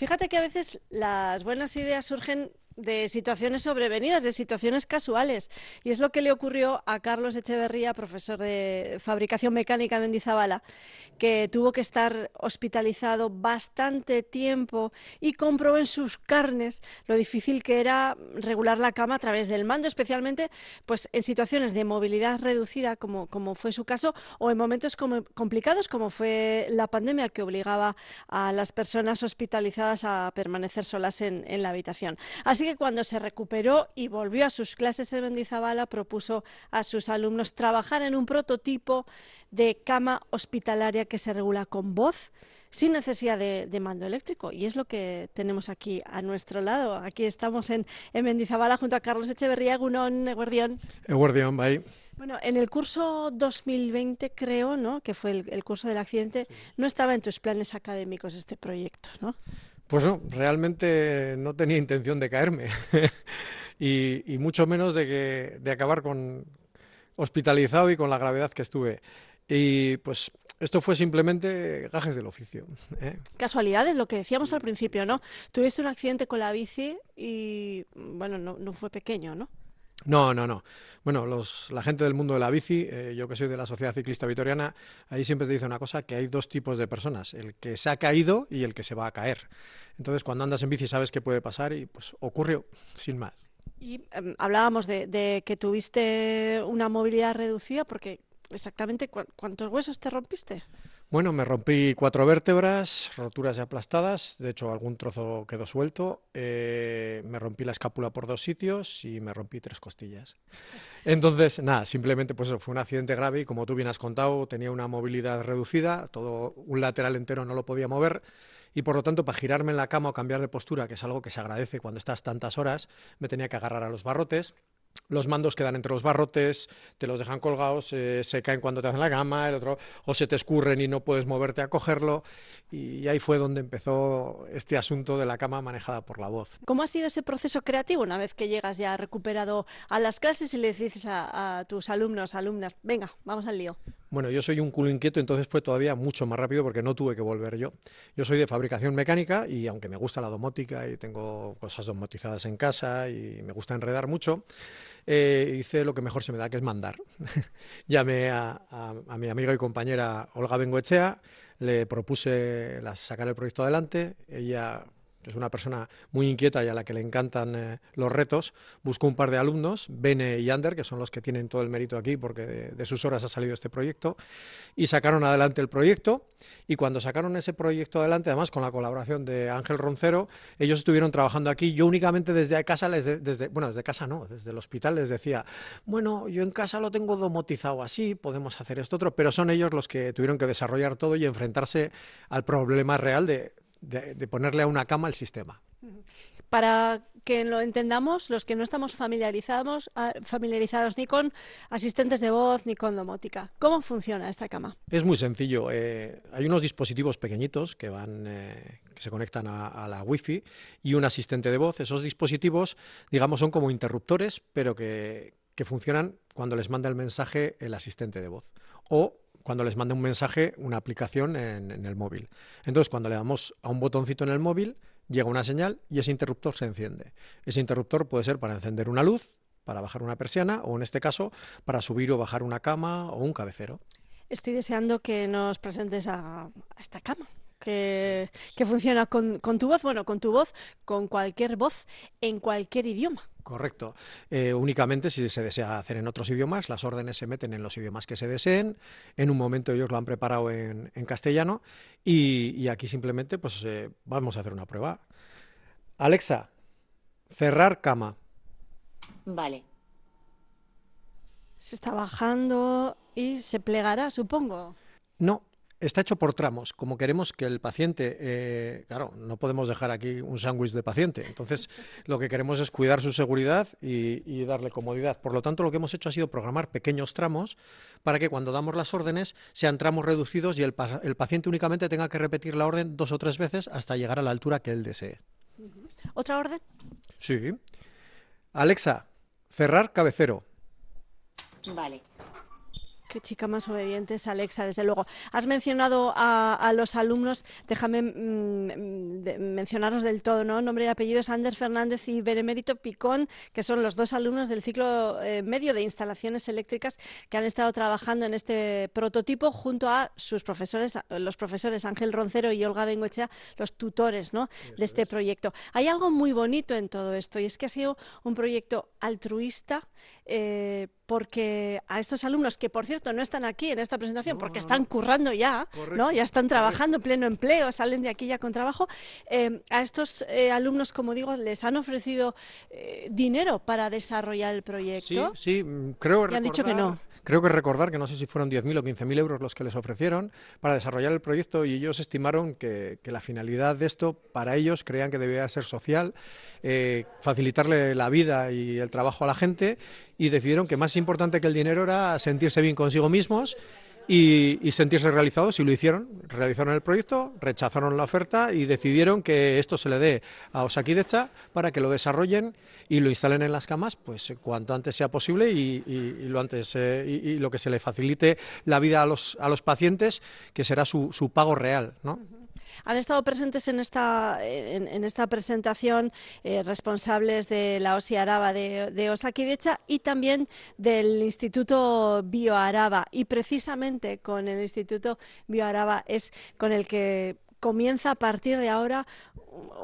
Fíjate que a veces las buenas ideas surgen de situaciones sobrevenidas, de situaciones casuales. Y es lo que le ocurrió a Carlos Echeverría, profesor de fabricación mecánica en Mendizabala, que tuvo que estar hospitalizado bastante tiempo y comprobó en sus carnes lo difícil que era regular la cama a través del mando, especialmente pues en situaciones de movilidad reducida, como, como fue su caso, o en momentos como, complicados, como fue la pandemia, que obligaba a las personas hospitalizadas a permanecer solas en, en la habitación. Así que cuando se recuperó y volvió a sus clases en Mendizabala, propuso a sus alumnos trabajar en un prototipo de cama hospitalaria que se regula con voz sin necesidad de, mando eléctrico. Y es lo que tenemos aquí a nuestro lado. Aquí estamos en, en Mendizabala junto a Carlos Echeverría, Gunón, Eguardión. Eguardión, bye. Bueno, en el curso 2020, creo, ¿no? que fue el, curso del accidente, no estaba en tus planes académicos este proyecto, ¿no? Pues no, realmente no tenía intención de caerme y, mucho menos de, que, de acabar con hospitalizado y con la gravedad que estuve. Y pues esto fue simplemente gajes del oficio. ¿eh? Casualidades, lo que decíamos al principio, ¿no? Tuviste un accidente con la bici y, bueno, no, no fue pequeño, ¿no? No, no, no. Bueno, los, la gente del mundo de la bici, eh, yo que soy de la Sociedad Ciclista Vitoriana, ahí siempre te dice una cosa, que hay dos tipos de personas, el que se ha caído y el que se va a caer. Entonces, cuando andas en bici sabes qué puede pasar y pues ocurrió, sin más. Y em, hablábamos de, que tuviste una movilidad reducida, porque exactamente cuántos huesos te rompiste. Bueno, me rompí cuatro vértebras, roturas y aplastadas, de hecho algún trozo quedó suelto, eh, me rompí la escápula por dos sitios y me rompí tres costillas. Entonces, nada, simplemente pues fue un accidente grave y como tú bien has contado, tenía una movilidad reducida, todo un lateral entero no lo podía mover y por lo tanto para girarme en la cama o cambiar de postura, que es algo que se agradece cuando estás tantas horas, me tenía que agarrar a los barrotes los mandos quedan entre los barrotes, te los dejan colgados, eh, se caen cuando te hacen la cama, el otro, o se te escurren y no puedes moverte a cogerlo. Y ahí fue donde empezó este asunto de la cama manejada por la voz. ¿Cómo ha sido ese proceso creativo una vez que llegas ya recuperado a las clases y le dices a tus alumnos, alumnas, venga, vamos al lío? Bueno, yo soy un culo inquieto, entonces fue todavía mucho más rápido porque no tuve que volver yo. Yo soy de fabricación mecánica y aunque me gusta la domótica y tengo cosas domotizadas en casa y me gusta enredar mucho, eh, hice lo que mejor se me da, que es mandar. Llamé a, a, mi amiga y compañera Olga Bengoechea, le propuse sacar el proyecto adelante, ella es una persona muy inquieta y a la que le encantan eh, los retos, buscó un par de alumnos, Bene y Ander, que son los que tienen todo el mérito aquí porque de, sus horas ha salido este proyecto, y sacaron adelante el proyecto. Y cuando sacaron ese proyecto adelante, además con la colaboración de Ángel Roncero, ellos estuvieron trabajando aquí. Yo únicamente desde casa, desde, bueno, desde casa no, desde el hospital les decía, bueno, yo en casa lo tengo domotizado así, podemos hacer esto otro, pero son ellos los que tuvieron que desarrollar todo y enfrentarse al problema real de de, ponerle a una cama el sistema. Para que lo entendamos, los que no estamos familiarizados, ah, familiarizados ni con asistentes de voz ni con domótica, ¿cómo funciona esta cama? Es muy sencillo. Eh, hay unos dispositivos pequeñitos que van, eh, que se conectan a, la Wi-Fi y un asistente de voz. Esos dispositivos, digamos, son como interruptores, pero que, funcionan cuando les manda el mensaje el asistente de voz o cuando les manda un mensaje, una aplicación en, el móvil. Entonces, cuando le damos a un botoncito en el móvil, llega una señal y ese interruptor se enciende. Ese interruptor puede ser para encender una luz, para bajar una persiana o, en este caso, para subir o bajar una cama o un cabecero. Estoy deseando que nos presentes a esta cama que, funciona con, tu voz, bueno, con tu voz, con cualquier voz, en cualquier idioma. Correcto. Eh, únicamente si se desea hacer en otros idiomas, las órdenes se meten en los idiomas que se deseen. En un momento ellos lo han preparado en, castellano y, aquí simplemente pues eh, vamos a hacer una prueba. Alexa, cerrar cama. Vale. Se está bajando y se plegará, supongo. No, está hecho por tramos. Como queremos que el paciente, eh, claro, no podemos dejar aquí un sándwich de paciente. Entonces, lo que queremos es cuidar su seguridad y, darle comodidad. Por lo tanto, lo que hemos hecho ha sido programar pequeños tramos para que cuando damos las órdenes sean tramos reducidos y el, el paciente únicamente tenga que repetir la orden dos o tres veces hasta llegar a la altura que él desee. ¿Otra orden? Sí. Alexa, cerrar cabecero. Vale. Qué chica más obediente es Alexa, desde luego. Has mencionado a, los alumnos, déjame mm, mencionarlos del todo, ¿no? Nombre y apellidos, Ander Fernández y Benemérito Picón, que son los dos alumnos del ciclo eh, medio de instalaciones eléctricas que han estado trabajando en este prototipo junto a sus profesores, los profesores Ángel Roncero y Olga Bengoechea, los tutores ¿no? de este proyecto. Hay algo muy bonito en todo esto y es que ha sido un proyecto altruista. Eh, porque a estos alumnos, que por cierto no están aquí en esta presentación, porque están currando ya, ¿no? ya están trabajando en pleno empleo, salen de aquí ya con trabajo, eh, a estos eh, alumnos, como digo, les han ofrecido eh, dinero para desarrollar el proyecto. Sí, sí, mm, creo que. han dicho que no. Creo que recordar que no sé si fueron 10.000 o 15.000 euros los que les ofrecieron para desarrollar el proyecto y ellos estimaron que, la finalidad de esto para ellos creían que debía ser social, eh, facilitarle la vida y el trabajo a la gente y decidieron que más importante que el dinero era sentirse bien consigo mismos y, sentirse realizados y lo hicieron. Realizaron el proyecto, rechazaron la oferta y decidieron que esto se le dé a Osakidecha para que lo desarrollen y lo instalen en las camas pues cuanto antes sea posible y, lo antes eh, y, lo que se le facilite la vida a los, a los pacientes, que será su, su pago real, ¿no? Han estado presentes en esta, en, esta presentación eh, responsables de la OSI Araba de, de Osakidecha y también del Instituto Bioaraba. Y precisamente con el Instituto Bioaraba es con el que comienza a partir de ahora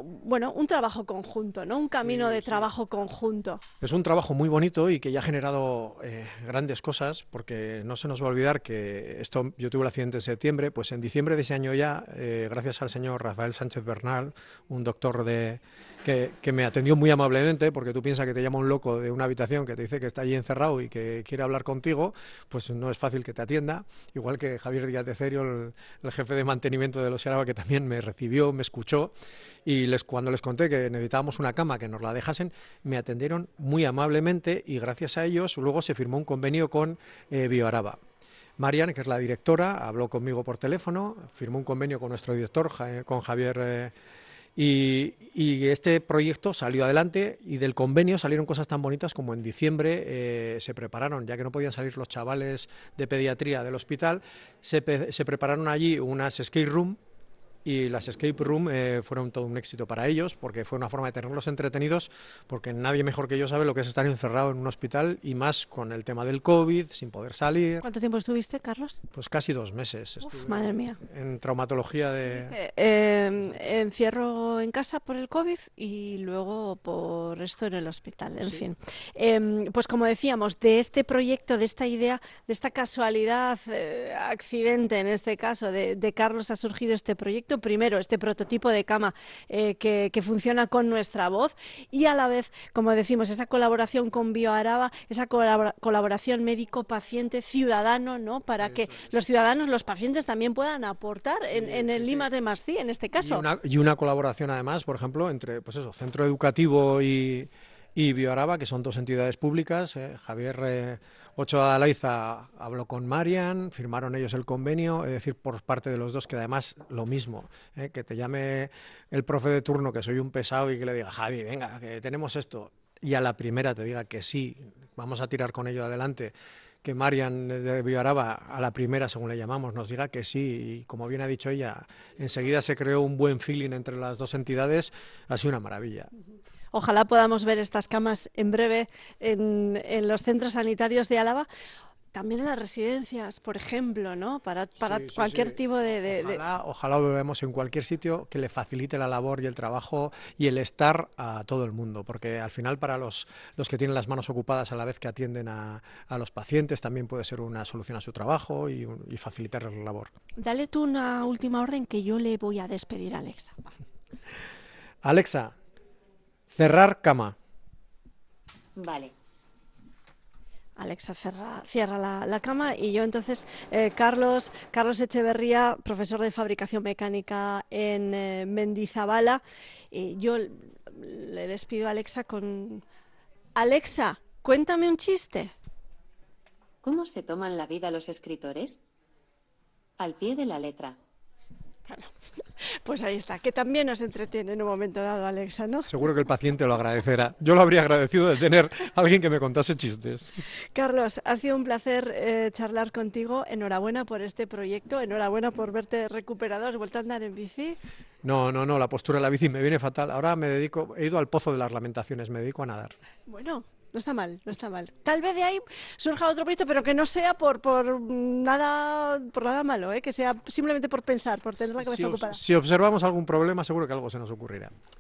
bueno, un trabajo conjunto, ¿no? Un camino de trabajo conjunto. Es un trabajo muy bonito y que ya ha generado eh, grandes cosas, porque no se nos va a olvidar que esto, yo tuve el accidente en septiembre, pues en diciembre de ese año ya, eh, gracias al señor Rafael Sánchez Bernal, un doctor de que, me atendió muy amablemente, porque tú piensas que te llama un loco de una habitación que te dice que está allí encerrado y que quiere hablar contigo, pues no es fácil que te atienda. Igual que Javier Díaz de Cerio, el, jefe de mantenimiento de los Araba, que también me recibió, me escuchó, y cuando les conté que necesitábamos una cama, que nos la dejasen, me atendieron muy amablemente y gracias a ellos luego se firmó un convenio con eh, BioAraba. Marian, que es la directora, habló conmigo por teléfono, firmó un convenio con nuestro director, con Javier eh, y, este proyecto salió adelante y del convenio salieron cosas tan bonitas como en diciembre eh, se prepararon, ya que no podían salir los chavales de pediatría del hospital, se, se prepararon allí unas skate room y las escape room eh, fueron todo un éxito para ellos porque fue una forma de tenerlos entretenidos porque nadie mejor que ellos sabe lo que es estar encerrado en un hospital y más con el tema del COVID, sin poder salir. ¿Cuánto tiempo estuviste, Carlos? Pues casi dos meses. madre mía. En traumatología de... Eh, encierro en casa por el COVID y luego por esto en el hospital, en fin. Em, pues como decíamos, de este proyecto, de esta idea, de esta casualidad, eh, accidente en este caso, de Carlos ha surgido este proyecto primero, este prototipo de cama eh, que, funciona con nuestra voz y a la vez, como decimos, esa colaboración con BioAraba, esa colaboración médico-paciente-ciudadano, ¿no? Para que los ciudadanos, los pacientes también puedan aportar en, el Lima de Mascí, en este caso. Y una, colaboración además, por ejemplo, entre pues eso, centro educativo y, y BioAraba, que son dos entidades públicas. Eh, Javier eh, Ochoa Alaiza habló con Marian, firmaron ellos el convenio, es decir, por parte de los dos, que además lo mismo, ¿eh? que te llame el profe de turno, que soy un pesado, y que le diga, Javi, venga, que tenemos esto, y a la primera te diga que sí, vamos a tirar con ello adelante que Marian de Villaraba, a la primera, según le llamamos, nos diga que sí, y como bien ha dicho ella, enseguida se creó un buen feeling entre las dos entidades, ha sido una maravilla. Ojalá podamos ver estas camas en breve en, los centros sanitarios de Álava también en las residencias, por ejemplo, ¿no? Para, para cualquier tipo de, Ojalá, lo veamos en cualquier sitio que le facilite la labor y el trabajo y el estar a todo el mundo, porque al final para los, los que tienen las manos ocupadas a la vez que atienden a, los pacientes también puede ser una solución a su trabajo y, y facilitar la labor. Dale tú una última orden que yo le voy a despedir a Alexa. Alexa, Cerrar cama. Vale. Alexa cierra la, cama y yo entonces, eh, Carlos, Carlos Echeverría, profesor de fabricación mecánica en eh, Mendizabala, y yo le despido a Alexa con... Alexa, cuéntame un chiste. ¿Cómo se toman la vida los escritores? Al pie de la letra. Bueno. Pues ahí está, que también nos entretiene en un momento dado, Alexa, ¿no? Seguro que el paciente lo agradecerá. Yo lo habría agradecido de tener a alguien que me contase chistes. Carlos, ha sido un placer eh, charlar contigo. Enhorabuena por este proyecto, enhorabuena por verte recuperado. ¿Has vuelto a andar en bici? No, no, no, la postura de la bici me viene fatal. Ahora me dedico, he ido al pozo de las lamentaciones, me dedico a nadar. Bueno, no está mal, no está mal. Tal vez de ahí surja otro proyecto, pero que no sea por, por nada por nada malo, ¿eh? que sea simplemente por pensar, por tener la cabeza si, ocupada. Si observamos algún problema, seguro que algo se nos ocurrirá.